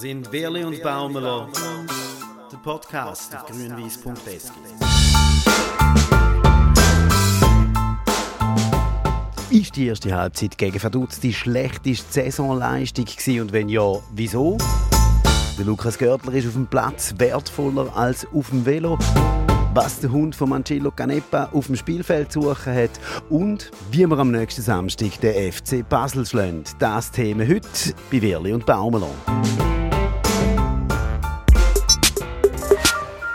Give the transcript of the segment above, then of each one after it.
sind Werli und Baumelo, der Podcast auf grünwies.sk. Ist die erste Halbzeit gegen Vaduz die schlechteste Saisonleistung gewesen? und wenn ja, wieso? Der Lukas Görtler ist auf dem Platz wertvoller als auf dem Velo was der Hund von Angelo Canepa auf dem Spielfeld zu suchen hat und wie wir am nächsten Samstag den FC Basel schlagen. Das Thema heute bei Wirli und Baumelon.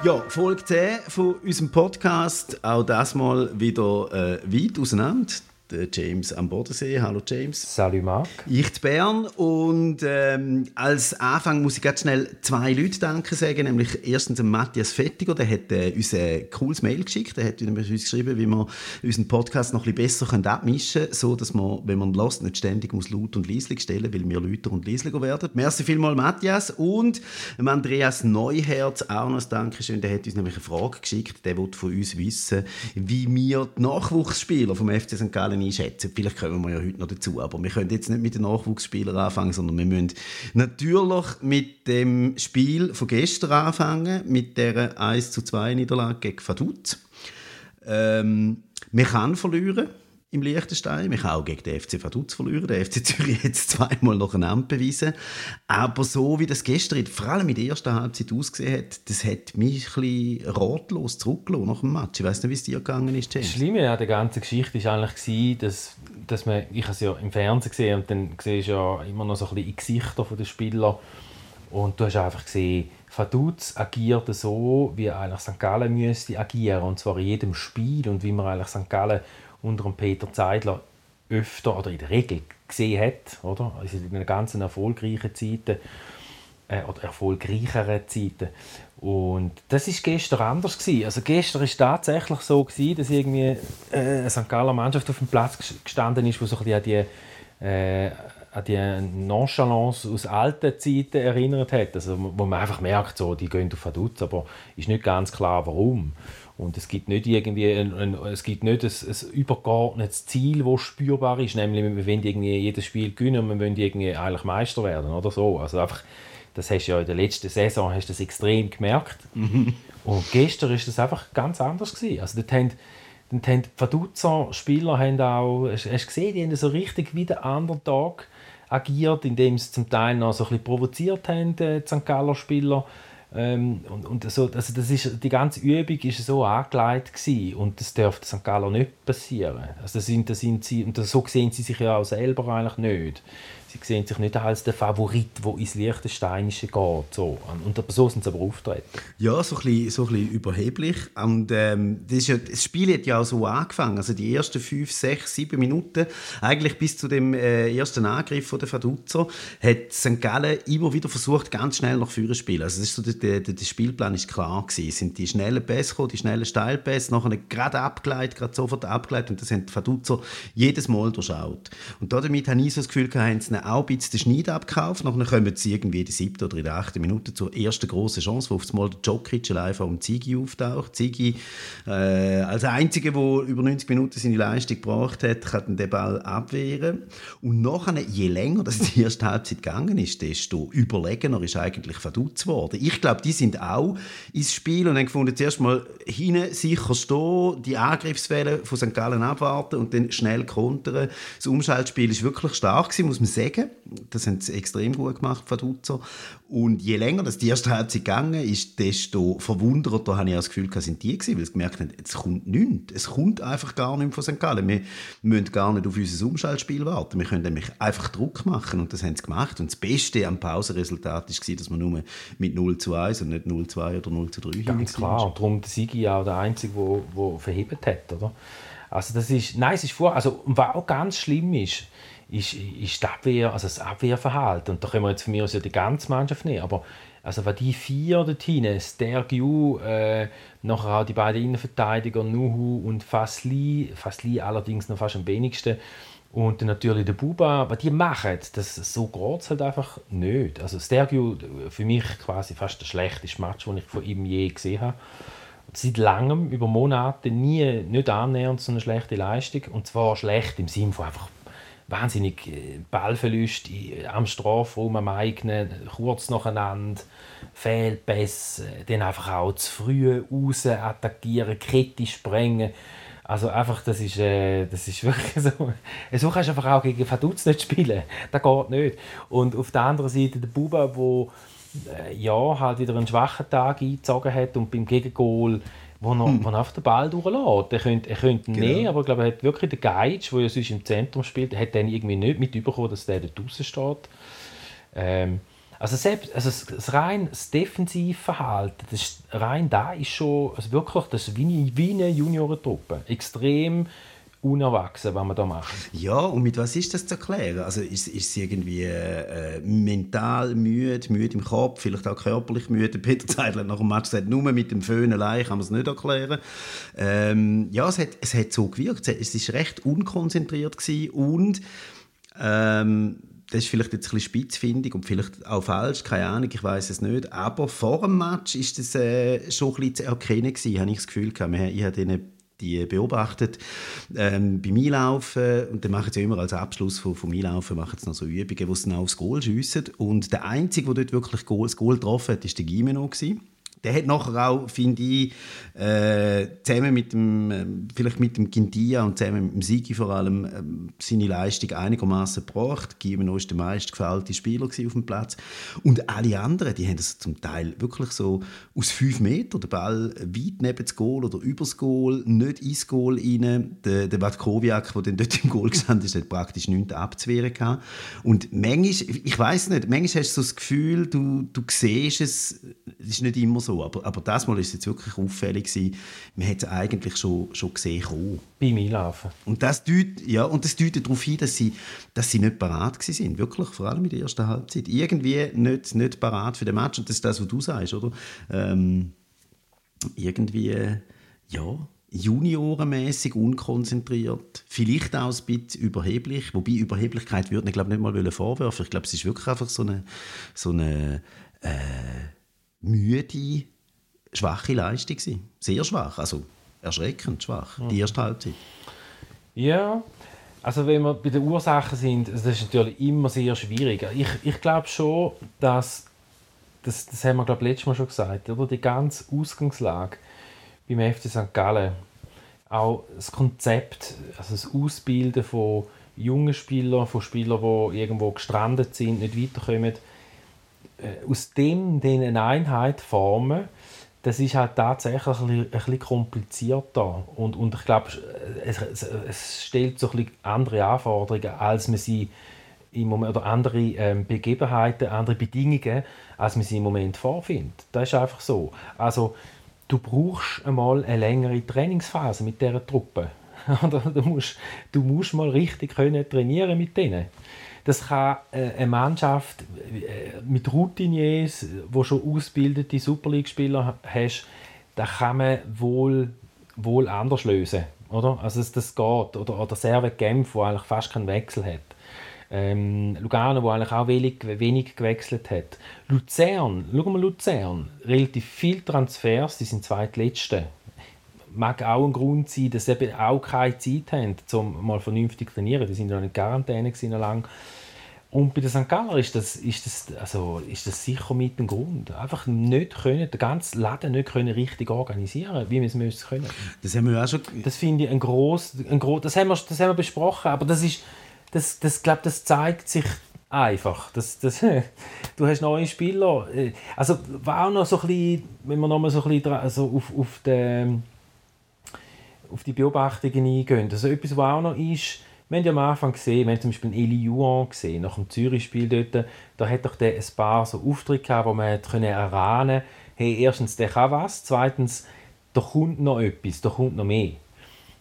Ja, Folge 10 von unserem Podcast. Auch das mal wieder äh, weit auseinander der James am Bodensee. Hallo James. Salut Marc. Ich zu Bern und ähm, als Anfang muss ich ganz schnell zwei Leute danken sagen, nämlich erstens Matthias Fettiger, der hat äh, uns ein cooles Mail geschickt, der hat uns geschrieben, wie wir unseren Podcast noch ein bisschen besser abmischen können, so dass man, wenn man lässt, nicht ständig muss laut und leislich stellen, weil wir lauter und leislicher werden. Merci vielmals Matthias und Andreas Neuherz auch noch ein Dankeschön, der hat uns nämlich eine Frage geschickt, der will von uns wissen, wie wir die Nachwuchsspieler vom FC St. Gallen einschätzen. Vielleicht kommen wir ja heute noch dazu, aber wir können jetzt nicht mit den Nachwuchsspielern anfangen, sondern wir müssen natürlich mit dem Spiel von gestern anfangen, mit der 1 zu 2 Niederlage gegen Vaduz. Ähm, man kann verlieren im Liechtenstein. Man kann auch gegen den FC Vaduz verlieren. Der FC Zürich hat es zweimal nacheinander bewiesen. Aber so wie das gestern, vor allem in der ersten Halbzeit ausgesehen hat, das hat mich ein ratlos zurückgelassen nach dem Match. Ich weiß nicht, wie es dir gegangen ist, James. Das Schlimme an der ganzen Geschichte war eigentlich, dass, dass man, ich es ja im Fernsehen gesehen und dann siehst du ja immer noch so ein bisschen in Gesichter der Spieler und du hast einfach gesehen, Vaduz agiert so, wie eigentlich St. Gallen müsste agieren und zwar in jedem Spiel und wie man eigentlich St. Gallen unter Peter Zeidler öfter oder in der Regel gesehen hat, oder? Also in den ganzen erfolgreichen Zeiten äh, oder erfolgreicheren Zeiten. Und das ist gestern anders gewesen. Also gestern ist tatsächlich so gewesen, dass irgendwie äh, eine St. Galler Mannschaft auf dem Platz gestanden ist, wo so an die äh, an die Nonchalance aus alten Zeiten erinnert hat. Also, wo man einfach merkt, so, die gehen auf Vaduz, aber ist nicht ganz klar, warum. Und es gibt nicht irgendwie ein, ein, es gibt nicht ein, ein übergeordnetes Ziel, das spürbar ist, nämlich wir wollen irgendwie jedes Spiel gewinnen und wir wollen irgendwie eigentlich Meister werden oder so. Also einfach, das hast du ja in der letzten Saison hast das extrem gemerkt. Mhm. Und gestern ist das einfach ganz anders gewesen. Also dort haben, dort haben die Vaduzzer Spieler haben auch, hast, hast gesehen, die haben so richtig wie der Underdog agiert, indem sie zum Teil noch so ein bisschen provoziert haben, die St. Galler Spieler ähm, und, und so, also das ist, die ganze Übung war so angelegt gewesen, und das dürfte St. Gallen nicht passieren. Also das sind, das sind sie, und so sehen sie sich ja auch selber eigentlich nicht. Sie sehen sich nicht als der Favorit, der ins Liechtensteinische geht. So. Und so sind sie aber auftreten. Ja, so ein bisschen, so ein bisschen überheblich. Und ähm, das, ja, das, Spiel hat ja auch so angefangen. Also die ersten fünf, sechs, sieben Minuten, eigentlich bis zu dem äh, ersten Angriff von der Vaduzzer, hat St. Gallen immer wieder versucht, ganz schnell nach vorne zu spielen. Also das ist so, der, der, der Spielplan ist klar gewesen. Es sind die schnellen Pässe gekommen, die schnellen Steilpässe, nachher gerade abgeleitet, gerade sofort abgeleitet und das haben die Vaduzzer jedes Mal durchschaut. Und damit habe ich so das Gefühl, haben sie auch ein bisschen den Schneid abgekauft. Nachher kommen sie irgendwie in die siebte oder in der achten Minute zur ersten grossen Chance, wo auf einmal der Djokic allein vom Zigi auftaucht. Zigi äh, als Einziger, der über 90 Minuten seine Leistung gebracht hat, kann den Ball abwehren. Und nachher, je länger das die erste Halbzeit gegangen ist, desto überlegener ist eigentlich verdutzt worden. Ich glaube, die sind auch ins Spiel und haben gefunden, zuerst mal hinten sicher stehen, die Angriffswelle von St. Gallen abwarten und dann schnell kontern. Das Umschaltspiel ist wirklich stark gewesen, muss man sagen sagen. Das haben sie extrem gut gemacht, Faduzzo. Und je länger das die erste Halbzeit gegangen ist, desto verwunderter habe ich das Gefühl, sind die gewesen, weil sie gemerkt haben, es kommt nichts. Es kommt einfach gar nichts von St. Gallen. Wir müssen gar nicht auf unser Umschaltspiel warten. Wir können nämlich einfach Druck machen und das haben sie gemacht. Und das Beste am Pausenresultat war, dass man nur mit 0 zu 1 und nicht 0 zu 2 oder 0 zu 3 Ganz klar. Und darum der Sigi auch der Einzige, der, der verhebt hat. Oder? Also das ist, nein, es ist vor, also was auch ganz schlimm ist, ist, ist die Abwehr, also das Abwehrverhalten. Und da können wir jetzt von mir aus ja die ganze Mannschaft nehmen. Aber also wenn die vier dort hinten, Stergiu, äh, nachher auch die beiden Innenverteidiger, Nuhu und Fasli, Fasli allerdings noch fast am wenigsten, und dann natürlich der Buba, aber die machen das, so geht es halt einfach nicht. Also Stergiu, für mich quasi fast der schlechteste Match, den ich von ihm je gesehen habe. Seit langem, über Monate, nie, nicht annähernd so eine schlechte Leistung. Und zwar schlecht im Sinne von einfach wahnsinnig äh, Ballverlust am Strafraum, am eigenen, kurz nacheinander, Fehlpässe, dann einfach auch zu früh raus attackieren, kritisch sprengen. Also einfach, das ist, äh, das ist wirklich so. So kannst du einfach auch gegen Vaduz nicht spielen. Das geht nicht. Und auf der anderen Seite der Buba, der äh, ja, halt wieder einen schwachen Tag eingezogen hat und beim Gegengol wo er, hm. wo er auf den Ball durchlässt. Er könnte, er könnte genau. nehmen, aber ich glaube, er hat wirklich den Geist, der ja sonst im Zentrum spielt, hat dann irgendwie nicht mitbekommen, dass der da draußen steht. Ähm, also, selbst, also das, das rein das Defensivverhalten, das rein da ist schon also wirklich das ist wie, wie eine Juniorentruppe. Extrem unerwachsen, was wir da machen. Ja, und mit was ist das zu erklären? Also ist, ist es irgendwie äh, mental müde, müde im Kopf, vielleicht auch körperlich müde? Peter Zeidler nach dem Match sagt, nur mit dem Föhn allein kann man es nicht erklären. Ähm, ja, es hat, es hat so gewirkt. Es war recht unkonzentriert gewesen und ähm, das ist vielleicht jetzt ein bisschen spitzfindig und vielleicht auch falsch, keine Ahnung, ich weiß es nicht. Aber vor dem Match ist das äh, schon ein bisschen zu erkennen gewesen, habe ich das Gefühl gehabt. Ich habe die beobachtet ähm, beim Einlaufen und dann machen sie immer als Abschluss vom, vom Einlaufen machen sie noch so Übungen, wo sie dann aufs Goal schiessen. Und der Einzige, der dort wirklich Goal, das Goal getroffen hat, war der Gimeno gewesen der hat nachher auch, finde ich, äh, zusammen mit dem, äh, vielleicht mit dem Quintia und zusammen mit dem Sigi vor allem, äh, seine Leistung einigermaßen gebracht. Gimeno war der meistgefällte Spieler auf dem Platz. Und alle anderen, die haben das zum Teil wirklich so aus fünf Metern, der Ball weit neben das Goal oder über das Goal, nicht ins Goal rein. Der, der Vatkoviak, der dann dort im Goal gestanden ist, hat praktisch nichts abzuwehren gehabt. Und manchmal, ich weiß nicht, manchmal hast du so das Gefühl, du, du siehst es, es ist nicht immer so aber, aber das Mal war es jetzt wirklich auffällig. Gewesen. Man hat es eigentlich schon, schon gesehen kommen. Beim Einlaufen. Und das deutet, ja, und das deutet darauf hin, dass sie, dass sie nicht parat sind. Wirklich, vor allem in der ersten Halbzeit. Irgendwie nicht, nicht parat für den Match. Und das ist das, was du sagst, oder? Ähm, irgendwie, ja, juniorenmäßig unkonzentriert, vielleicht auch ein bisschen überheblich, wobei Überheblichkeit würde ich glaube nicht mal vorwerfen. Ich glaube, es ist wirklich einfach so eine, so eine äh, müde, schwache Leistung. Gewesen. Sehr schwach, also erschreckend schwach, die erste Halbzeit. Ja, also wenn wir bei den Ursachen sind, das ist natürlich immer sehr schwierig. Ich, ich glaube schon, dass, das, das haben wir glaube letztes Mal schon gesagt, oder? die ganze Ausgangslage beim FC St. Gallen, auch das Konzept, also das Ausbilden von jungen Spielern, von Spielern, die irgendwo gestrandet sind, nicht weiterkommen, aus dem eine Einheit formen, das ist halt tatsächlich ein bisschen, ein bisschen komplizierter. Und, und ich glaube, es, es, stellt so ein bisschen andere Anforderungen, als man sie im Moment, oder andere ähm, Begebenheiten, andere Bedingungen, als man sie im Moment vorfindet. Das ist einfach so. Also, du brauchst einmal eine längere Trainingsphase mit dieser Truppe. du, musst, du musst mal richtig können trainieren mit denen. Das kann äh, eine Mannschaft äh, mit Routiniers, wo schon ausgebildete Super League-Spieler hast, da kann man wohl, wohl anders lösen. Oder? Also das, das geht. Oder, oder Servet Genf, wo eigentlich fast keinen Wechsel hat. Ähm, Lugano, wo eigentlich auch wenig, wenig gewechselt hat. Luzern, schau mal Luzern, relativ viele Transfers, die sind zweitletzte. Mag auch ein Grund sein, dass sie eben auch keine Zeit haben, um mal vernünftig zu trainieren. Die sind ja in Quarantäne noch lang. Und bei den St. Galler ist das, ist, das, also, ist das sicher mit dem Grund. Einfach nicht können, den ganzen Laden nicht können richtig organisieren wie wir es müssen können. Das haben wir auch schon... Das finde ich ein gross, ein gross das, haben wir, das haben wir besprochen, aber das ist, das, das, glaub, das zeigt sich einfach. Das, das, du hast neue Spieler. Äh, also war auch noch so ein bisschen, wenn wir noch mal so ein bisschen also auf, auf, die, auf die Beobachtungen eingehen, also etwas, was auch noch ist, wir haben ja am Anfang gesehen, wir haben zum Beispiel Eli Juan gesehen, nach dem Zürich-Spiel dort, da hat doch der ein paar so Auftritte gehabt, wo man können erahnen hey, erstens, der kann was, zweitens, da kommt noch etwas, da kommt noch mehr.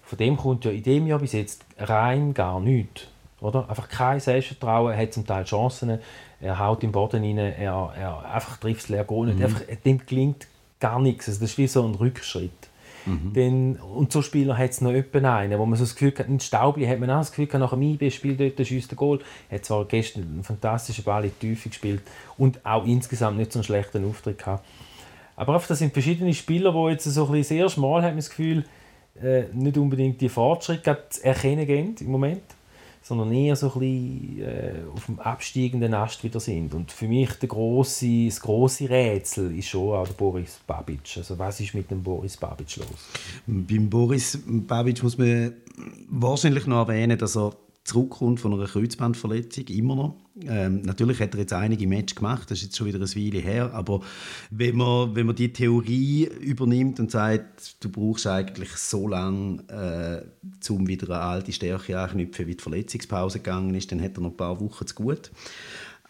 Von dem kommt ja in dem Jahr bis jetzt rein gar nichts. Oder? Einfach kein Selbstvertrauen, er hat zum Teil Chancen, er haut im Boden rein, er, er einfach trifft das leer nicht. Mhm. Einfach, dem gelingt gar nichts. Also das ist wie so ein Rückschritt. Mhm. Und so Spieler hat es noch jemanden einen, wo man so das Gefühl hat, ein Staubli hat man auch das Gefühl nach dem IB spielt dort, schießt der Goal. Er hat zwar gestern einen fantastischen Ball in die Tiefe gespielt und auch insgesamt nicht so einen schlechten Auftritt gehabt. Aber das sind verschiedene Spieler, die jetzt so ein bisschen sehr schmal, hat man das Gefühl, äh, nicht unbedingt die Fortschritte erkennen gehen im Moment. Sondern eher so ein bisschen äh, auf dem absteigenden Ast wieder sind. Und für mich der grosse, das große Rätsel ist schon auch der Boris Babic. Also was ist mit dem Boris Babic los? Beim Boris Babic muss man wahrscheinlich noch erwähnen, dass er zurückkommt von einer Kreuzbandverletzung, immer noch. Ähm, natürlich hat er jetzt einige Matches gemacht, das ist jetzt schon wieder eine Weile her, aber wenn man, wenn man die Theorie übernimmt und sagt, du brauchst eigentlich so lange, äh, um wieder eine alte Stärke anknüpfen, wie die Verletzungspause gegangen ist, dann hat er noch ein paar Wochen zu gut.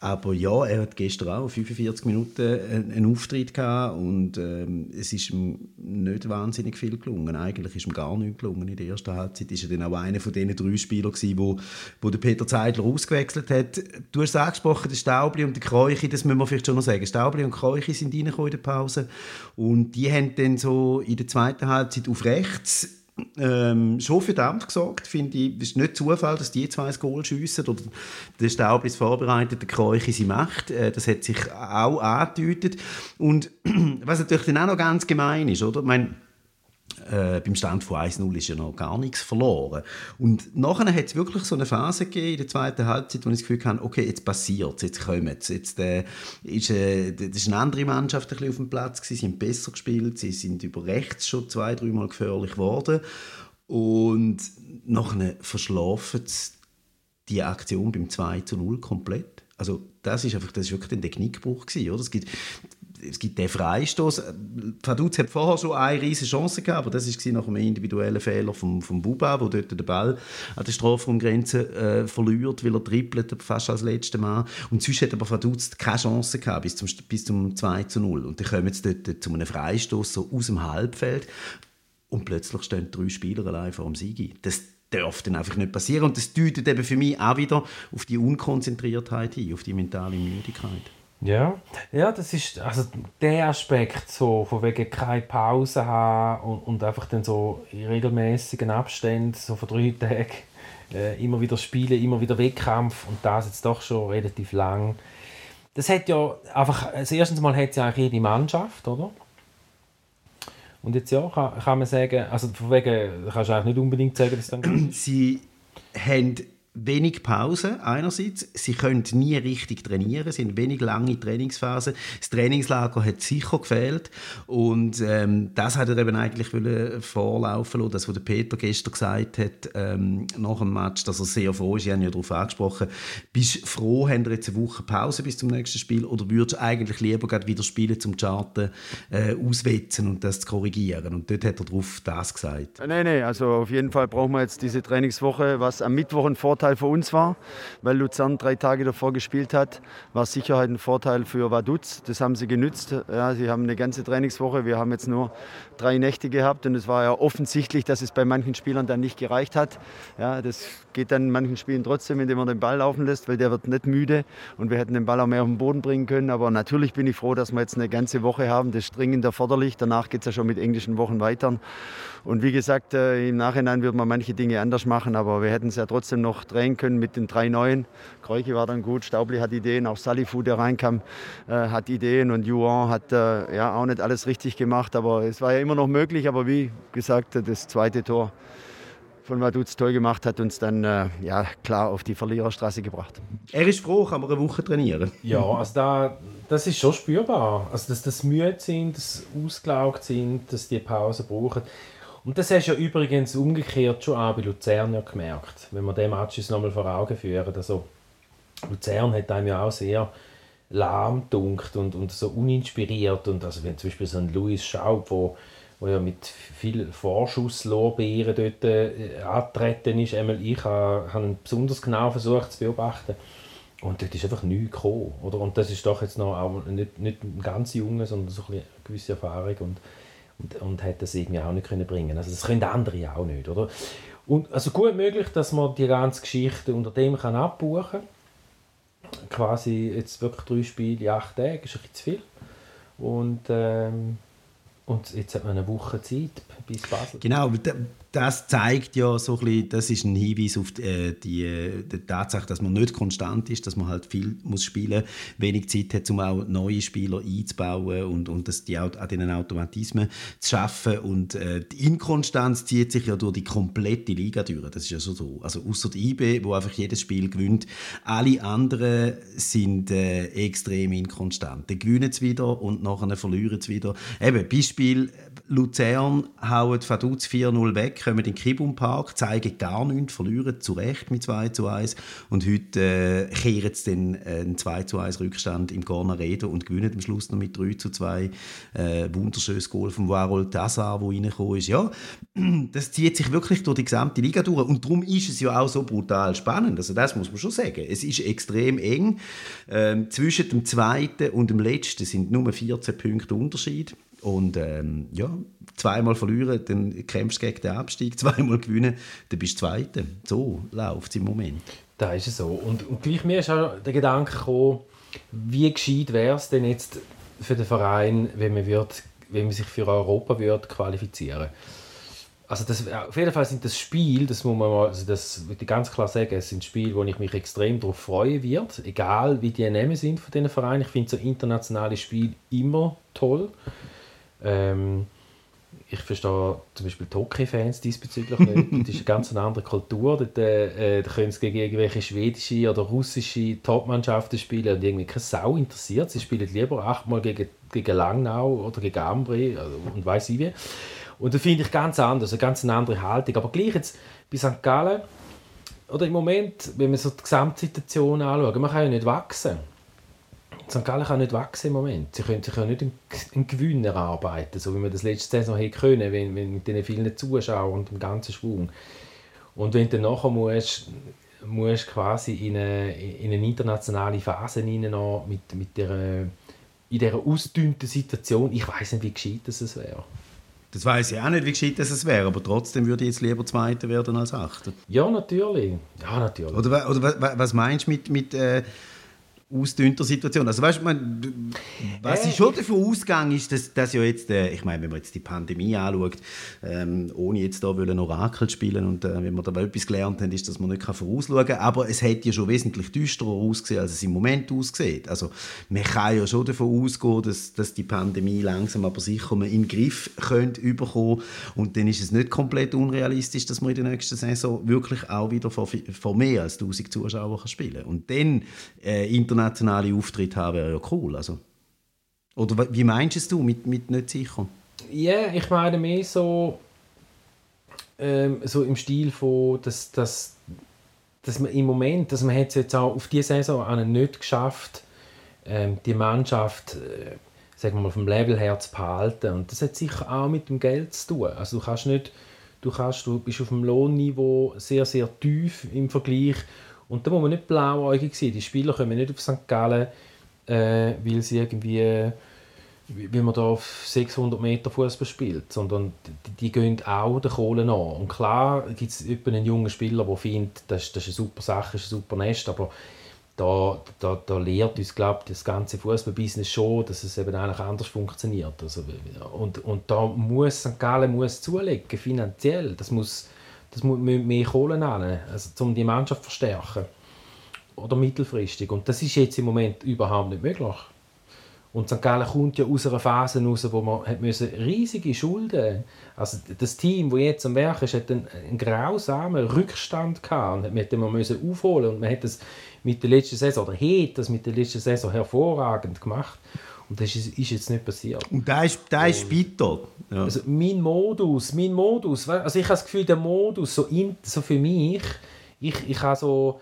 Aber ja, er hat gestern auch 45 Minuten einen Auftritt gehabt und ähm, es ist ihm nicht wahnsinnig viel gelungen. Eigentlich ist ihm gar nichts gelungen in der ersten Halbzeit. Ist er dann auch einer von den drei Spielern gewesen, wo, wo der Peter Zeidler ausgewechselt hat. Du hast es angesprochen, der Staubli und der Kreuchi, das müssen wir vielleicht schon noch sagen. Staubli und Kreuchi sind reingekommen in der Pause und die haben dann so in der zweiten Halbzeit auf rechts ähm, schon für Dampf gesorgt, finde ich. Es ist nicht Zufall, dass die zwei das Goal schiessen oder der Staub ist vorbereitet, der Kräuche sie macht. Äh, das hat sich auch angedeutet. Und was natürlich dann auch noch ganz gemein ist, oder? Ich meine, äh, beim Stand von 1-0 ist ja noch gar nichts verloren. Und nachher hat es wirklich so eine Phase gegeben in der zweiten Halbzeit, wo ich das Gefühl hatte, okay, jetzt passiert es, jetzt kommt es. Jetzt, äh, ist, äh, das ist eine andere Mannschaft ein auf dem Platz sie haben besser gespielt, sie sind über rechts schon zwei, dreimal gefährlich geworden. Und nachher verschlafen sie die Aktion beim 2 0 komplett. Also das ist einfach, das ist wirklich der Knickbruch gewesen, oder? Es gibt es gibt den Freistoß. Vaduz hat vorher schon eine riesige Chance gehabt, aber das war nach einem individuellen Fehler vom, vom Buba, der dort den Ball an der Strafraumgrenze äh, verliert, weil er trippelt, fast als letzter Mann. Und sonst hat aber Vaduz keine Chance gehabt bis zum, bis zum 2 zu 0. Und dann kommen jetzt dort zu einem Freistoß so aus dem Halbfeld und plötzlich stehen drei Spieler allein vor dem Sieg. Das darf dann einfach nicht passieren. Und das deutet eben für mich auch wieder auf die Unkonzentriertheit hin, auf die mentale Müdigkeit. Ja, ja, das ist also der Aspekt so von wegen keine Pause haben und, und einfach dann so in regelmäßigen Abständen so von drei Tagen äh, immer wieder spielen, immer wieder Wettkampf und das jetzt doch schon relativ lang. Das hat ja einfach, also erstens mal hat es ja eigentlich jede Mannschaft, oder? Und jetzt ja, kann, kann man sagen, also von wegen, kannst du eigentlich nicht unbedingt sagen, dass dann... Sie haben wenig Pause einerseits. Sie können nie richtig trainieren, sind wenig lange Trainingsphasen. Das Trainingslager hat sicher gefehlt und ähm, das hat er eben eigentlich vorlaufen lassen. Das, was der Peter gestern gesagt hat ähm, nach dem Match, dass er sehr froh ist. Ich habe ja darauf angesprochen. Bist du froh, haben wir jetzt eine Woche Pause bis zum nächsten Spiel oder würdest du eigentlich lieber wieder spielen, zum Charten äh, auswetzen und das zu korrigieren? Und dort hat er darauf das gesagt. Nein, nein, also auf jeden Fall brauchen wir jetzt diese Trainingswoche, was am Mittwoch ein Vorteil Vorteil für uns war, weil Luzern drei Tage davor gespielt hat, war Sicherheit ein Vorteil für Vaduz. Das haben sie genützt. Ja, sie haben eine ganze Trainingswoche. Wir haben jetzt nur drei Nächte gehabt und es war ja offensichtlich, dass es bei manchen Spielern dann nicht gereicht hat. Ja, das geht dann in manchen Spielen trotzdem, indem man den Ball laufen lässt, weil der wird nicht müde und wir hätten den Ball auch mehr auf den Boden bringen können. Aber natürlich bin ich froh, dass wir jetzt eine ganze Woche haben. Das ist dringend erforderlich. Danach geht es ja schon mit englischen Wochen weiter. Und wie gesagt, äh, im Nachhinein würde man manche Dinge anders machen, aber wir hätten es ja trotzdem noch drehen können mit den drei Neuen. Kreuke war dann gut, Staubli hat Ideen, auch Salifu, der reinkam, äh, hat Ideen und Juan hat äh, ja auch nicht alles richtig gemacht, aber es war ja immer noch möglich. Aber wie gesagt, das zweite Tor von Vaduz toll gemacht, hat uns dann äh, ja, klar auf die Verliererstraße gebracht. Er ist froh, kann man eine Woche trainieren. Ja, also da, das ist schon spürbar. Also dass das müde sind, dass ausgelaugt sind, dass die Pause brauchen. Und das hast du ja übrigens umgekehrt schon auch bei Luzern ja gemerkt, wenn wir den Match uns nochmal vor Augen führen. Also, Luzern hat einem ja auch sehr lahm gedunkt und, und so uninspiriert. Und also wenn zum Beispiel so ein Louis Schaub, wo, wo ja mit viel Vorschusslorbeeren dort äh, angetreten ist, einmal ich habe, habe ihn besonders genau versucht zu beobachten. Und dort ist einfach nichts gekommen. Oder? Und das ist doch jetzt noch auch nicht, nicht ein ganz junger, sondern so eine gewisse Erfahrung. Und und, und hat das irgendwie auch nicht können bringen Also das können andere auch nicht, oder? Und also gut möglich, dass man die ganze Geschichte unter dem kann abbuchen kann. Quasi jetzt wirklich drei Spiele in acht Tagen, ist ein bisschen zu viel. Und, ähm, und jetzt hat man eine Woche Zeit bis Basel. Genau, das zeigt ja so ein bisschen, das ist ein Hinweis auf die, äh, die, die, Tatsache, dass man nicht konstant ist, dass man halt viel muss spielen, wenig Zeit hat, um auch neue Spieler einzubauen und, und das die an diesen Automatismen zu schaffen und äh, die Inkonstanz zieht sich ja durch die komplette Liga durch. Das ist ja so so. Also außer die IB, wo einfach jedes Spiel gewinnt, alle anderen sind äh, extrem inkonstant. Die gewinnen es wieder und nachher verlieren es wieder. Eben Beispiel Luzern hauen Vaduz 4-0 weg kommen in den Kibum Park, zeigen gar nichts, verlieren zu Recht mit 2 zu 1 und heute äh, kehren sie dann äh, einen 2 zu 1 Rückstand im Corner Rede und gewinnen am Schluss noch mit 3 zu 2. Äh, wunderschönes Goal von Warol Tassar, wo reingekommen ist. Ja, das zieht sich wirklich durch die gesamte Liga durch und darum ist es ja auch so brutal spannend. Also das muss man schon sagen. Es ist extrem eng. Ähm, zwischen dem zweiten und dem letzten sind nur 14 Punkte Unterschied. Und ähm, ja, zweimal verlieren, dann kämpfst du gegen den Abstieg, zweimal gewinnen, dann bist du Zweiter. So läuft es im Moment. Da ist es so. Und, und gleich mir ist auch der Gedanke gekommen, wie gescheit wäre es denn jetzt für den Verein, wenn man, wird, wenn man sich für Europa wird qualifizieren also das, auf jeden Fall sind das Spiele, das muss man mal, also das würde ganz klar sagen, es sind Spiele, wo ich mich extrem darauf freuen werde, egal wie die Namen sind von diesen Vereinen. Ich finde so internationale Spiele immer toll. Ähm, ich verstehe zum Beispiel die Hockey-Fans diesbezüglich nicht. Das ist eine ganz andere Kultur. Dort äh, da können sie gegen irgendwelche schwedische oder russische Top-Mannschaften spielen und irgendwie keine Sau interessiert. Sie spielen lieber achtmal gegen, gegen Langnau oder gegen Ambri also, und weiß ich wie. Und das finde ich ganz anders, eine ganz andere Haltung. Aber gleich jetzt bei St. Gallen, oder im Moment, wenn wir so die Gesamtsituation anschauen, man kann ja nicht wachsen. St. Gallen kann nicht wachsen im Moment. Sie können sich ja nicht einen Gewinn erarbeiten, so wie wir das letzte Saison hätte können, wenn, wenn mit den vielen Zuschauern und dem ganzen Schwung. Und wenn du nachher musst, musst quasi in eine, in eine internationale Phase rein, mit, mit der, in dieser ausgedünnten Situation, ich weiß nicht, wie gescheit das wäre. Das weiß ich auch nicht, wie gescheit das wäre, aber trotzdem würde ich jetzt lieber Zweiter werden als Achter. Ja, natürlich. Ja, natürlich. Oder, oder was meinst du mit, mit äh, ausdünnter Situation. Also weißt, man, was äh, ich schon davon ausgegangen ist, dass, dass ja jetzt, äh, ich meine, wenn man jetzt die Pandemie anschaut, ähm, ohne jetzt da ein Orakel spielen und äh, wenn man da etwas gelernt hat, ist, dass man nicht vorausschauen kann, aber es hätte ja schon wesentlich düsterer ausgesehen, als es im Moment aussieht. Also man kann ja schon davon ausgehen, dass, dass die Pandemie langsam aber sicher in den Griff könnte überkommen und dann ist es nicht komplett unrealistisch, dass man in der nächsten Saison wirklich auch wieder vor, vor mehr als 1000 Zuschauern spielen kann. Und dann äh, internationale Auftritte haben, wäre ja cool. Also. Oder wie meinst du mit, mit nicht sicher? Ja, yeah, ich meine mehr so, ähm, so im Stil von, dass, dass, dass man im Moment, dass man es jetzt auch auf diese Saison nicht geschafft, ähm, die Mannschaft äh, sagen wir mal, vom Level her zu behalten. Und das hat sicher auch mit dem Geld zu tun. Also du kannst nicht, du, kannst, du bist auf dem Lohnniveau sehr, sehr tief im Vergleich und da muss man nicht blauäugig sein. Die Spieler kommen nicht auf St. Gallen, äh, weil sie irgendwie weil man da auf 600 Meter Fußball spielt, sondern die, die gehen auch der Kohle nach. Und klar gibt es einen jungen Spieler, der findet, das, das ist eine super Sache, ist ein super Nest, aber da, da, da lehrt uns, glaube das ganze Fußballbusiness schon, dass es eben eigentlich anders funktioniert. Also, und, und da muss St. Gallen muss zulegen, finanziell. Das muss, das muss mehr Kohle nehmen, also, um die Mannschaft zu verstärken. Oder mittelfristig. Und das ist jetzt im Moment überhaupt nicht möglich. Und St. Gallen kommt ja aus einer Phase raus, wo man hat müssen riesige Schulden also das Team, das jetzt am Werk ist, hat einen, einen grausamen Rückstand gehabt und man musste aufholen und man hat das mit der letzten Saison, oder hat das mit der letzten Saison hervorragend gemacht. Und das ist, ist jetzt nicht passiert. Und da ist, da ist bitter. Ja. Also mein Modus, mein Modus, also ich habe das Gefühl, der Modus, so, in, so für mich, ich, ich habe so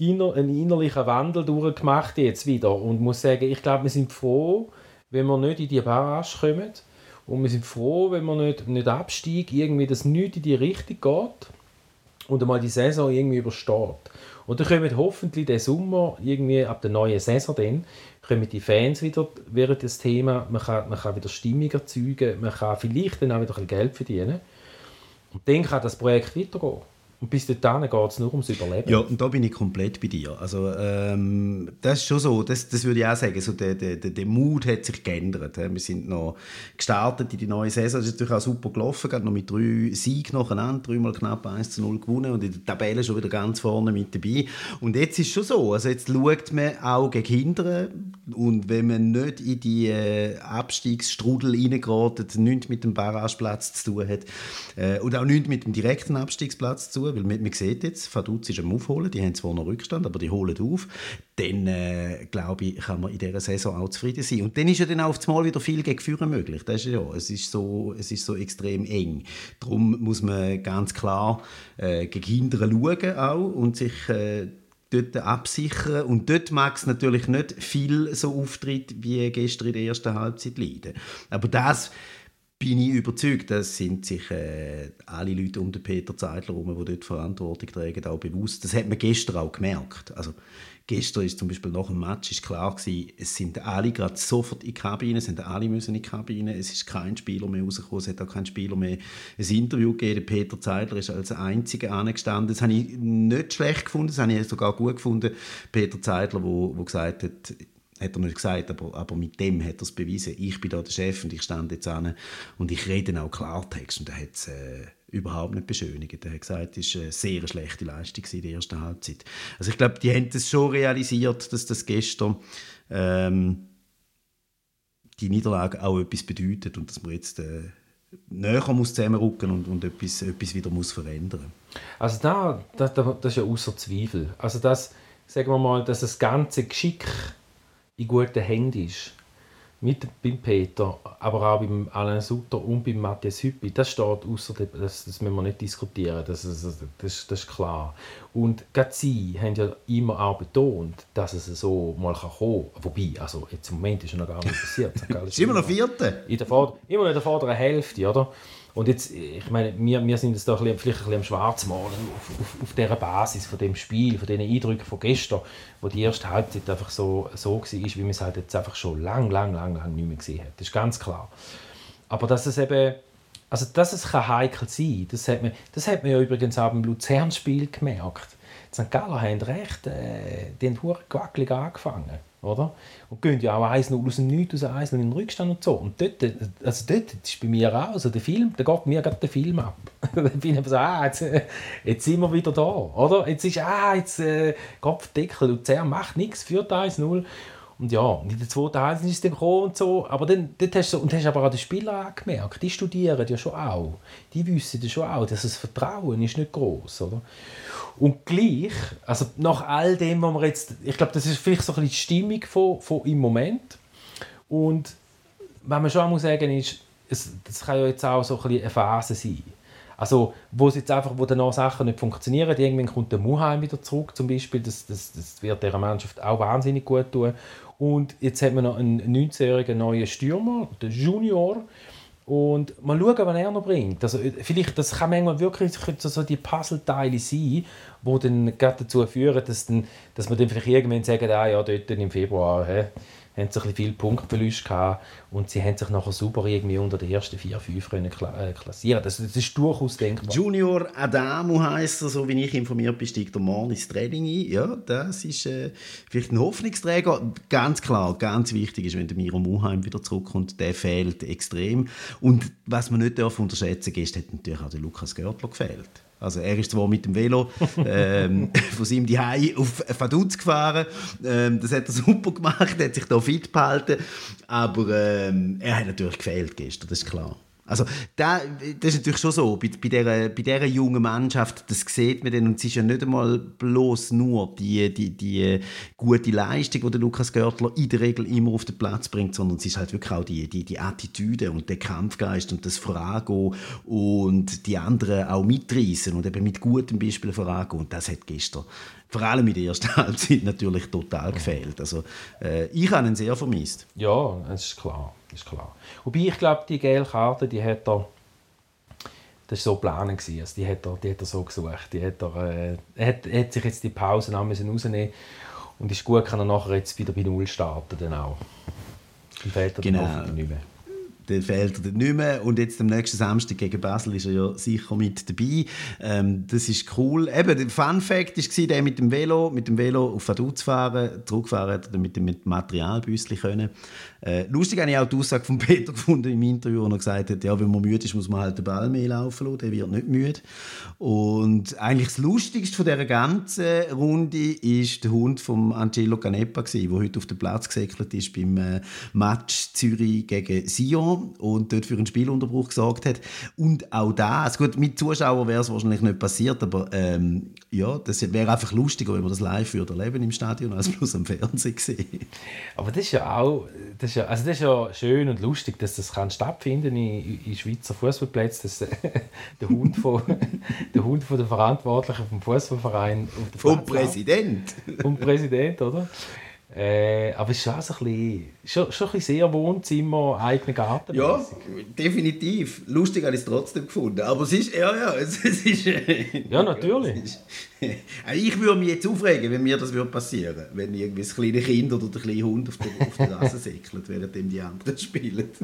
inner, einen innerlichen Wandel durchgemacht jetzt wieder und muss sagen, ich glaube, wir sind froh, wenn wir nicht in die Barrage kommen und wir sind froh, wenn wir nicht, nicht absteigen, irgendwie, dass nichts in die Richtung geht und einmal die Saison irgendwie übersteht. Und dann kommen hoffentlich den Sommer, irgendwie ab der neuen Saison dann, kommen die Fans wieder während das Thema, man kann, man kann wieder Stimmung erzeugen, man kann vielleicht dann auch wieder ein Geld verdienen. Und dann kann das Projekt weitergehen. Und bis dahin geht es nur ums Überleben. Ja, und da bin ich komplett bei dir. Also, ähm, das ist schon so, das, das würde ich auch sagen, so der, der, der Mut hat sich geändert. Wir sind noch gestartet in die neue Saison, das ist natürlich auch super gelaufen, gerade noch mit drei Siegen nacheinander, dreimal knapp 1 zu 0 gewonnen und in der Tabelle schon wieder ganz vorne mit dabei. Und jetzt ist es schon so, also jetzt schaut man auch gegen Hindern und wenn man nicht in die äh, Abstiegsstrudel reingerät, nichts mit dem Barrageplatz zu tun hat äh, und auch nichts mit dem direkten Abstiegsplatz zu tun, weil man, man sieht jetzt, Vaduz ist am Aufholen, die haben zwar noch Rückstand, aber die holen auf, dann äh, glaube ich, kann man in dieser Saison auch zufrieden sein. Und dann ist ja dann auch auf Mal wieder viel gegen Führen möglich. Das ist ja, es ist so, es ist so extrem eng. Darum muss man ganz klar äh, gegen Hindern schauen auch und sich äh, dort absichern. Und dort mag es natürlich nicht viel so Auftritt wie gestern in der ersten Halbzeit leiden. Aber das bin ich überzeugt, dass sind sich äh, alle Leute um den Peter Zeidler herum, die dort Verantwortung tragen, auch bewusst. Das hat man gestern auch gemerkt. Also, gestern ist zum Beispiel nach dem Match ist klar gewesen, es sind alle gerade sofort in die Kabine, es sind alle müssen in die Kabine, es ist kein Spieler mehr rausgekommen, es hat auch kein Spieler mehr ein Interview gegeben. Peter Zeidler ist als einziger angestanden. Das habe ich nicht schlecht gefunden, das habe ich sogar gut gefunden. Peter Zeidler, wo, wo gesagt hat, hat er nicht gesagt, aber, aber mit dem hat er es bewiesen. Ich bin da der Chef und ich stand jetzt an und ich rede auch Klartext. Und er hat es äh, überhaupt nicht beschönigt. Er hat gesagt, es war eine sehr schlechte Leistung in der ersten Halbzeit. Also ich glaube, die haben das schon realisiert, dass das gestern ähm, die Niederlage auch etwas bedeutet und dass man jetzt äh, näher muss zusammenrücken und, und etwas, etwas wieder muss verändern Also da, da, das ist ja außer Zweifel. Also das, sagen wir mal, dass das ganze Geschick in guten Händen ist. Mit beim Peter, aber auch beim Alain Sutter und beim Matthias Hüppi, das steht außer das, das müssen wir nicht diskutieren, das, das, das, das ist klar. Und gerade sie haben ja immer auch betont, dass es so mal kommen kann. Wobei, also jetzt im Moment ist ja noch gar nicht passiert. Ist immer noch Vierte. In der Vorder-, immer noch in der vorderen Hälfte, oder? Und jetzt, ich meine, wir, wir sind jetzt da ein bisschen, vielleicht ein bisschen am Schwarzmalen auf, auf, auf dieser Basis von dem Spiel, von diesen Eindrücken von gestern, wo die erste Halbzeit einfach so, so war, wie man es halt jetzt einfach schon lang, lang, lang, lang nicht mehr gesehen hat. Das ist ganz klar. Aber dass es eben, also dass es kann heikel sein das hat man, das hat man ja übrigens auch beim Luzern-Spiel gemerkt. Die St. Galler haben recht, äh, die haben gewackelig angefangen oder? Und gehen ja auch 1-0 aus dem Nichts, aus 1 in den Rückstand und so. Und dort, also dort ist bei mir auch, also der Film, da geht mir gerade der Film ab. Dann bin ich so, ah, jetzt, jetzt sind wir wieder da, oder? Jetzt ist, ah, jetzt äh, Kopfdeckel, Luzern macht nichts, führt 1-0. Und ja, in der zweiten Halbzeit ist es dann gekommen und so. Aber dann dort hast du, und hast aber auch die Spieler angemerkt, die studieren ja schon auch. Die wissen ja schon auch, dass das Vertrauen ist nicht groß, oder? Und gleich, also nach all dem, was wir jetzt, ich glaube, das ist vielleicht so ein bisschen die Stimmung von, von im Moment. Und was man schon muss sagen ist, es, das kann ja jetzt auch so ein bisschen eine Phase sein. Also, wo es jetzt einfach, wo danach Sachen nicht funktionieren, irgendwann kommt der Muheim wieder zurück zum Beispiel, das, das, das wird der Mannschaft auch wahnsinnig gut tun. Und jetzt hat man noch einen 19-jährigen neuen Stürmer, den Junior. Und mal schauen, was er noch bringt. Also, vielleicht, das kann manchmal wirklich so die Puzzleteile sein, die dann dazu führen, dass, dann, dass man dann vielleicht irgendwann sagt, ah, ja, dort im Februar, hä, haben sie ein viel Punktverlust gehabt und sie haben sich nachher super irgendwie unter den ersten vier, fünf können äh, klassieren. Das, das ist durchaus denkbar. Junior Adamo heisst er, so wie ich informiert bin, steigt er morgen ins Training ein. Ja, das ist äh, vielleicht ein Hoffnungsträger. Ganz klar, ganz wichtig ist, wenn der Miro Muheim wieder zurückkommt, der fehlt extrem. Und was man nicht darf unterschätzen darf, hat natürlich auch der Lukas Görtler gefehlt. Also er ist zwar mit dem Velo ähm, von seinem Zuhause auf Vaduz gefahren. Ähm, das hat er super gemacht, hat sich da fit behalten. Aber ähm, er hat natürlich gefehlt gestern, das ist klar. Also da, das ist natürlich schon so, bei, bei, dieser, bei dieser jungen Mannschaft, das sieht man dann, und es ist ja nicht einmal bloß nur die, die, die gute Leistung, die der Lukas Görtler in der Regel immer auf den Platz bringt, sondern es ist halt wirklich auch die, die, die Attitüde und der Kampfgeist und das Vorangehen und die anderen auch mitreißen und eben mit gutem Beispiel vorangehen. Und das hat gestern vor allem in der ersten Halbzeit natürlich total gefehlt. Also äh, ich habe ihn sehr vermisst. Ja, das ist klar ist klar. Wobei ich glaube, die gelbe Karte, die hat er, das war so geplant, also die, hat er, die hat er so gesucht. Die hat er, äh, er, hat, er hat sich jetzt die Pause rausnehmen und ist gut, kann er nachher jetzt wieder bei Null starten dann auch. Genau. dann fehlt er dann nicht mehr. Und jetzt am nächsten Samstag gegen Basel ist er ja sicher mit dabei. Ähm, das ist cool. Eben, der Fun Fact war der mit dem Velo, mit dem Velo auf Vaduz fahren. Zurückfahren hat er mit dem Materialbüsschen können. Äh, lustig habe ich auch die Aussage von Peter gefunden im Interview, wo er gesagt hat, ja, wenn man müde ist, muss man halt den Ball mehr laufen lassen, der wird nicht müde. Und eigentlich das Lustigste von dieser ganzen Runde ist der Hund von Angelo Canepa, der heute auf den Platz gesäckelt ist beim äh, Match Zürich gegen Sion und dort für einen Spielunterbruch gesorgt hat. Und auch das, gut, mit Zuschauern wäre es wahrscheinlich nicht passiert, aber ähm, ja, das wäre einfach lustiger, wenn man das live würde erleben im Stadion, als bloß am Fernsehen sehen. Aber das ist ja auch, das ist ja, also das ist ja schön und lustig, dass das kann stattfinden in, in Schweizer Fußballplätzen, dass der Hund von der Hund von der Verantwortlichen vom Fußballverein vom Präsident, vom Präsident, oder? Äh, aber es ist schon, so ein bisschen, schon, schon ein bisschen sehr Wohnzimmer, eigener Garten. Ja, definitiv. Lustig habe ich es trotzdem gefunden. Aber es ist, ja, ja, es, es ist... ja, natürlich. Ist, ich würde mich jetzt aufregen, wenn mir das würde passieren würde. Wenn irgendwie das kleine Kind oder der kleine Hund auf der, auf der Rasse säckelt, während die anderen spielen.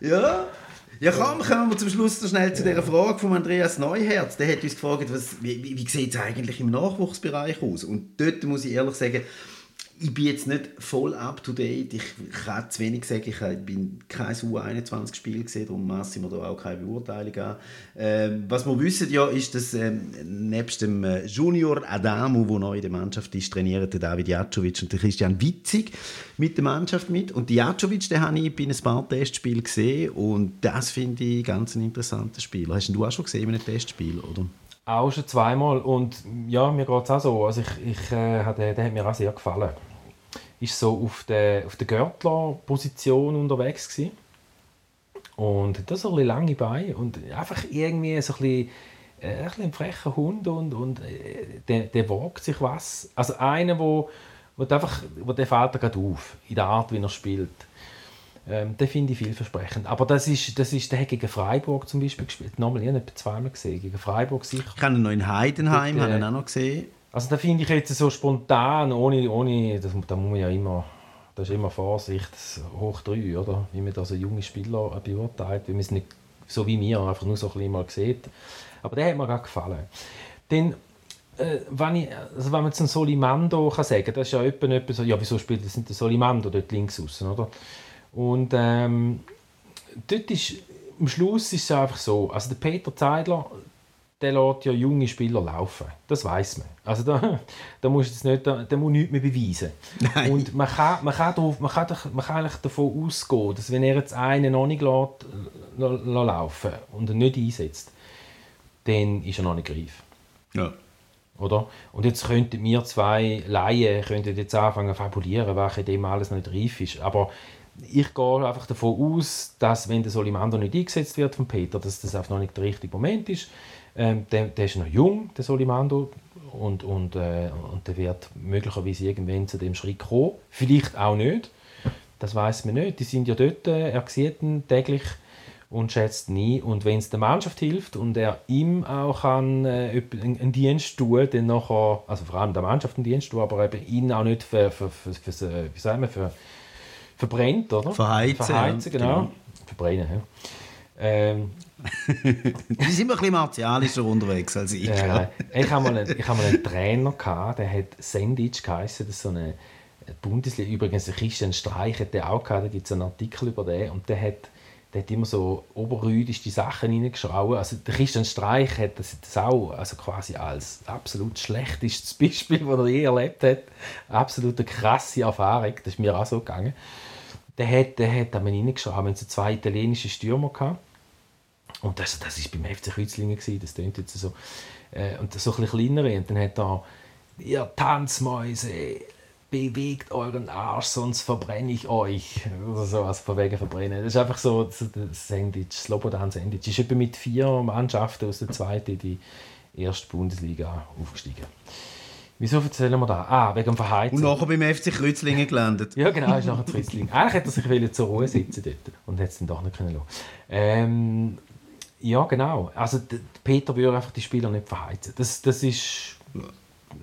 ja... Ja, komm, kommen wir zum Schluss noch schnell zu dieser Frage von Andreas Neuherz. Der hat uns gefragt, was, wie, wie sieht es eigentlich im Nachwuchsbereich aus? Und dort muss ich ehrlich sagen, ich bin jetzt nicht voll up to date. Ich kann zu wenig sagen. Ich bin kein U21-Spiel gesehen, darum masse ich mir da auch keine Beurteilung an. Ähm, was wir wissen ja, ist, dass ähm, nebst dem äh, Junior Adamu, der neu in der Mannschaft ist, trainieren der David Jacovic und der Christian Witzig mit der Mannschaft mit. Und die Jacovic, den habe ich bei einem paar Testspielen gesehen und das finde ich ganz ein interessanter Spieler. Hast du auch schon gesehen in einem Testspiel, oder? Auch schon zweimal und ja, mir geht es auch so. Also ich, ich, äh, der, der hat mir auch sehr gefallen. Ist so auf der, auf der Görtler-Position unterwegs gewesen. Und hat so ein lange Beine und einfach irgendwie so ein bisschen, äh, ein, bisschen ein frecher Hund und, und äh, der, der wagt sich was. Also einer, wo, wo, einfach, wo der fällt gerade auf, in der Art, wie er spielt. Ähm, den finde ich vielversprechend. Aber das ist, das ist, der hat gegen Freiburg zum Beispiel gespielt. Nochmal, ich habe ihn zweimal gesehen. Gegen Freiburg sicher. Ich habe ihn noch in Heidenheim, habe ihn auch noch gesehen. Also da finde ich jetzt so spontan, ohne, ohne das, da muss man ja immer, das ist immer Vorsicht, hoch drei, oder? Wie man da so junge Spieler beurteilt, wie man es nicht, so wie mir, einfach nur so ein bisschen mal sieht. Aber der hat mir gerade gefallen. Dann äh, wenn, ich, also wenn man einen Solimando kann sagen kann, das ist ja etwa, so, ja, wieso spielt das nicht der Solimando dort links außen, oder? Und ähm, dort ist, am Schluss ist es einfach so, also der Peter Zeidler, der lässt ja junge Spieler laufen. Das weiß man. Also da, da muss jetzt nicht, da, da muss nichts mehr beweisen. Nein. Und man kann, man, kann darauf, man, kann, man kann eigentlich davon ausgehen, dass wenn er jetzt einen noch nicht lässt, laufen und ihn nicht einsetzt, dann ist er noch nicht greif. Ja. Oder? Und jetzt könnten wir zwei Laien könnten jetzt anfangen zu fabulieren, in dem alles noch nicht reif ist. Aber ich gehe einfach davon aus, dass wenn der Solimando nicht eingesetzt wird von Peter, dass das einfach noch nicht der richtige Moment ist. Ähm, der, der, ist noch jung, der Solimando, und, und, äh, und der wird möglicherweise irgendwann zu dem Schritt kommen. Vielleicht auch nicht. Das weiß man nicht. Die sind ja dort, äh, er sieht ihn täglich und schätzt nie. Und wenn es der Mannschaft hilft und er ihm auch kann, äh, einen Dienst tun, dann nachher, also vor allem der Mannschaft einen Dienst tun, aber eben ihn auch nicht für, für, für, für wie sagen wir, für verbrennt, oder? Verheizen. Verheizen, genau. genau. Verbrennen, ja. Ähm, die sind ein bisschen martialischer unterwegs als ich. Äh, ich habe mal, einen, mal einen Trainer, gehabt, der hat Sandwich geheißen, das ist so eine Bundesliga, übrigens der Christian Streich hat der auch gehabt, da gibt es einen Artikel über den und der hat, der hat immer so oberrüdische Sachen reingeschraubt. Also der Christian Streich hat das, das auch also quasi als absolut schlechtestes Beispiel, das er je erlebt hat. Absolut eine krasse Erfahrung, das ist mir auch so gegangen der hat, der hat einmal reingeschaut, haben so zwei italienische Stürmer gehabt. Und das, das war beim FC Kreuzlingen, das klingt jetzt so. Äh, und so ein bisschen kleinere. Und dann hat er, ihr Tanzmäuse, bewegt euren Arsch, sonst verbrenne ich euch. Oder so, also von wegen verbrennen. Das ist einfach so, so das Sandwich, Slobodan Sandwich. Ist etwa mit vier Mannschaften aus der zweiten in die erste Bundesliga aufgestiegen. Wieso erzählen wir das? Ah, wegen dem Verheizen. Und nachher beim FC Kreuzlingen gelandet. ja, genau, ist nachher Kreuzlingen. Eigentlich hätte er sich zur Ruhe sitzen dort und hätte es dann doch nicht können ähm, Ja, genau. Also Peter würde einfach die Spieler nicht verheizen. Das, das ist...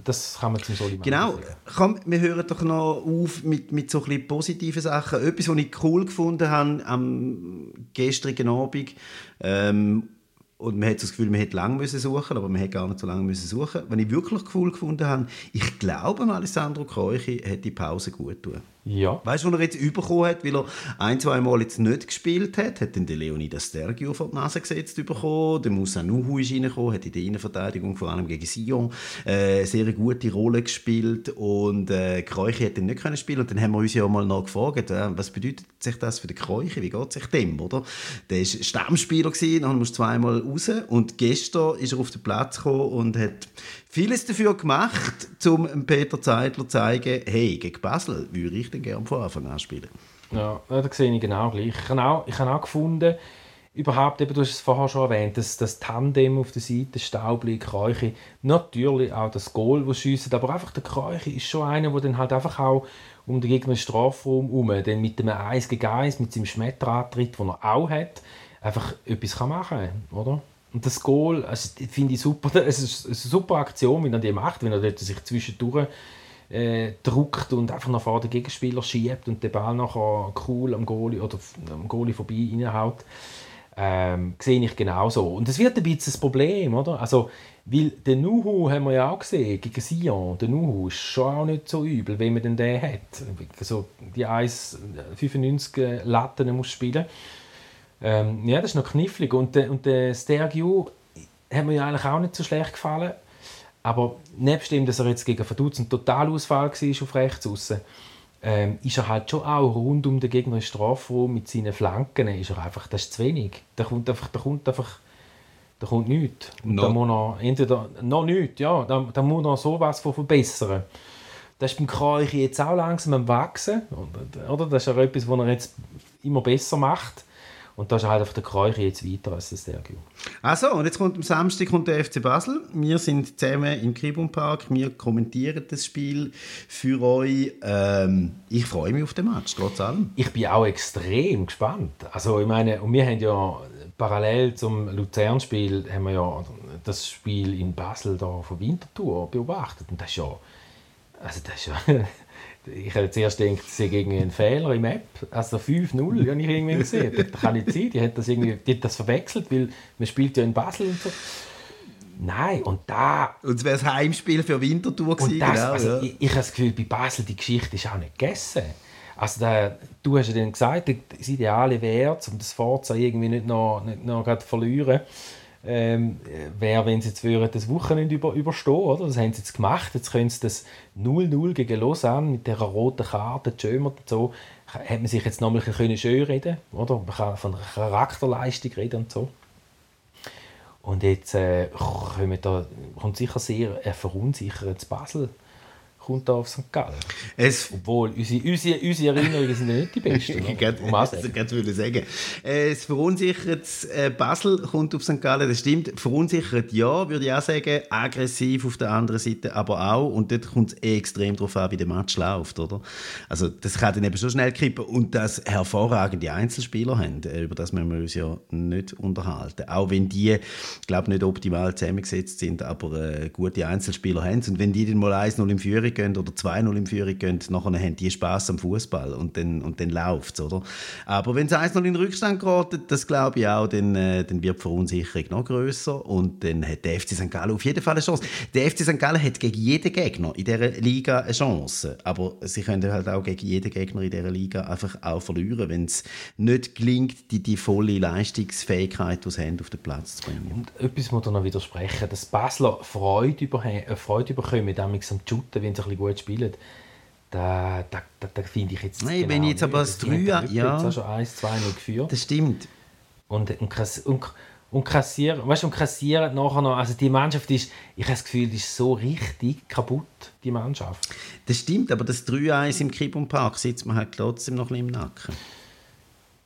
das kann man zum Soliman Genau. Komm, wir hören doch noch auf mit, mit so ein positiven Sachen. Etwas, was ich cool gefunden habe am gestrigen Abend, ähm, und man hat das Gefühl, man hätte lange müssen suchen, aber man hätte gar nicht so lange müssen suchen. Wenn ich wirklich cool gefunden habe, ich glaube, Alessandro Kreuchi hat die Pause gut tun. Ja. Weißt du, was er jetzt bekommen hat, weil er ein, zwei Mal jetzt nicht gespielt hat? Hat dann der Leonidas Stergio vor die Nase gesetzt bekommen. Der Musa Nuhu ist reingekommen, hat in der Innenverteidigung vor allem gegen Sion äh, eine sehr gute Rolle gespielt und äh, Kreuchi hat dann nicht können spielen und dann haben wir uns ja mal noch gefragt, äh, was bedeutet sich das für den Kreuchi? Wie geht sich dem, oder? Der war Stammspieler gewesen, dann musste zweimal raus und gestern ist er auf den Platz gekommen und hat vieles dafür gemacht, um Peter Zeidler zu zeigen, hey, gegen Basel würde ich dann gerne von Anfang an spielen. Ja, das sehe ich genau gleich. Ich habe auch, ich habe auch gefunden, überhaupt, eben, du hast es vorher schon erwähnt, das, das Tandem auf der Seite, Staubli, Kreuchi, natürlich auch das Goal, das schiessen, aber einfach der Kreuchi ist schon einer, der dann halt einfach auch um den Gegner Strafraum herum, dann mit dem 1 gegen 1, mit seinem Schmetterantritt, den er auch hat, einfach etwas machen kann, oder? Und das Goal, also, finde ich super. Es ist eine super Aktion, wenn er die macht, wenn er sich zwischendurch äh, druckt und einfach nach vorne den Gegenspieler schiebt und den Ball nachher cool am Goalie oder am Goalie vorbei reinhaut. Ähm, sehe ich genauso. Und es wird ein bisschen das Problem, oder? Also, weil den Nuhu haben wir ja auch gesehen, gegen Sion. Der Nuhu ist schon auch nicht so übel, wenn man den den hat. Also, die 1,95 Latten muss spielen ähm, ja, das ist noch knifflig. Und, äh, und der Stergiu hat mir ja eigentlich auch nicht so schlecht gefallen. Aber nebst dem, dass er jetzt gegen Vaduz ein Totalausfall war auf rechts außen, ähm, ist er halt schon auch rund um den Gegner im Strafraum mit seinen Flanken, ist er einfach, das ist zu wenig. Da kommt einfach, da kommt einfach, da kommt nichts. Und no. da muss er entweder, noch nichts, ja, da, da muss er sowas von verbessern. Das ist beim Kreuch jetzt auch langsam am Wachsen, oder? Das ist ja etwas, was er jetzt immer besser macht. Und da ist halt auf der Kreuche jetzt weiter als das Sergio. Also und jetzt kommt am Samstag kommt der FC Basel. Wir sind zusammen im Kribum Park. Wir kommentieren das Spiel für euch. Ähm, ich freue mich auf den Match, trotz allem. Ich bin auch extrem gespannt. Also ich meine, und wir haben ja parallel zum Luzern-Spiel haben wir ja das Spiel in Basel da von Winterthur beobachtet. Und das ist ja, also das ist ja ich hätte zuerst gedacht, es sei irgendwie ein Fehler im App. Also 5-0 habe ich irgendwie gesehen. Das kann nicht sein. Die hat das, irgendwie, die hat das verwechselt, weil man spielt ja in Basel und so. Nein, und da... Und es wäre das Heimspiel für Winterthur gewesen. Das, genau, also, ja. ich, ich habe das Gefühl, bei Basel die Geschichte ist auch nicht gegessen. Also da, du hast ja dann gesagt, das Ideale wäre, um das Forza irgendwie nicht noch, nicht noch verlieren ähm, wäre, wenn sie jetzt würden, das Wochenende über, überstehen oder? Das haben sie jetzt gemacht. Jetzt können sie das 0-0 gegen Lausanne mit der roten Karte, Schömert und so, hat man sich jetzt nochmal ein schön reden oder? Man kann von Charakterleistung reden und so. Und jetzt äh, da, kommt sicher sehr ein verunsichertes Basel kommt da auf St. Gallen. Es Obwohl, unsere, unsere, unsere Erinnerungen sind ja nicht die besten. ich würde sagen. Es verunsichert, äh, Basel kommt auf St. Gallen, das stimmt. Verunsichert ja, würde ich auch sagen. Aggressiv auf der anderen Seite aber auch. Und dort kommt es eh extrem darauf an, wie der Match läuft. Oder? Also das kann dann eben so schnell kippen. Und dass hervorragende Einzelspieler haben, äh, über das müssen wir uns ja nicht unterhalten. Auch wenn die, ich glaube nicht optimal zusammengesetzt sind, aber äh, gute Einzelspieler haben. Und wenn die dann mal 1-0 im Führung gehen oder 2-0 im Führung gehen, nachher haben die Spaß am Fußball und dann, und dann läuft es, oder? Aber wenn es 1-0 in Rückstand gerät, das glaube ich auch, dann, äh, dann wird die Verunsicherung noch grösser und dann hat der FC St. Gallen auf jeden Fall eine Chance. Der FC St. Gallen hat gegen jeden Gegner in dieser Liga eine Chance, aber sie können halt auch gegen jeden Gegner in dieser Liga einfach auch verlieren, wenn es nicht gelingt, die, die volle Leistungsfähigkeit, die sie haben, auf den Platz zu bringen. Und etwas muss ich noch widersprechen, dass Basler Freude, über, äh, Freude bekommen, am Shooten, wenn sie ein bisschen gut spielen, da, da, da, da finde ich jetzt Nein, genau wenn ich jetzt aber das 3 ja. jetzt schon 1 2 0 geführt. Das stimmt. Und, und, und, und kassieren, weißt, und kassieren nachher noch, also die Mannschaft ist, ich habe das Gefühl, die ist so richtig kaputt, die Mannschaft. Das stimmt, aber das 3-1 im Kibum Park sitzt man halt trotzdem noch ein bisschen im Nacken.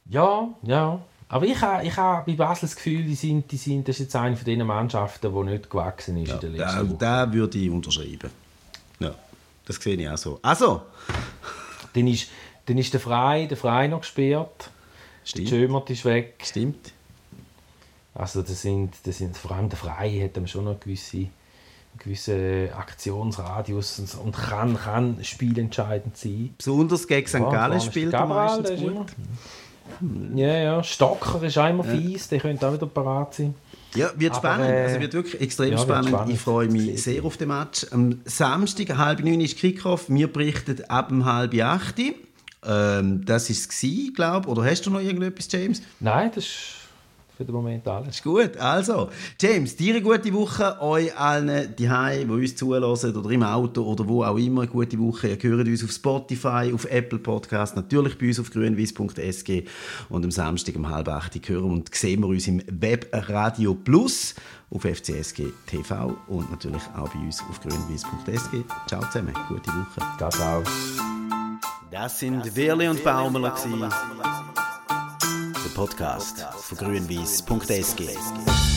Ja, ja. Aber ich habe, ich habe bei Basel das Gefühl, die sind, die sind, das ist jetzt eine von den Mannschaften, die nicht gewachsen ist ja, in der letzten da, Woche. Da würde ich unterschreiben. Ja. Das sehe ich auch so. Also! Dann ist, dann ist der Frei, der Frei noch gesperrt. Stimmt. Der Schömert ist weg. Stimmt. Also das sind, das sind, vor allem der Frei hat schon noch gewisse, gewissen Aktionsradius und kann, kann spielentscheidend sein. Besonders gegen St. Ja, Gallen spielt er meistens gut. immer- Ja, ja. Stocker ist auch immer fies, der könnte auch wieder parat sein. Ja, wird Aber, spannend. äh, also wird wirklich extrem ja, spannend. spannend. Ich freue mich sehr auf den Match. Am Samstag, halb neun ist Kickoff. Wir berichten ab um halb acht. Ähm, das war es, glaube ich. Oder hast du noch irgendetwas, James? Nein, das ist für den Moment alles. Ist gut. Also, James, dir eine gute Woche. Euch allen die die uns zulassen oder im Auto oder wo auch immer, eine gute Woche. Ihr hört uns auf Spotify, auf Apple Podcast, natürlich bei uns auf grünwies.sg und am Samstag um halb acht hören und sehen wir uns im Web Radio Plus auf FCSG TV und natürlich auch bei uns auf grünwies.sg. Ciao zusammen, gute Woche. Ciao, ciao. Das sind Werle und Baumerler, der Podcast von grünwies.sg.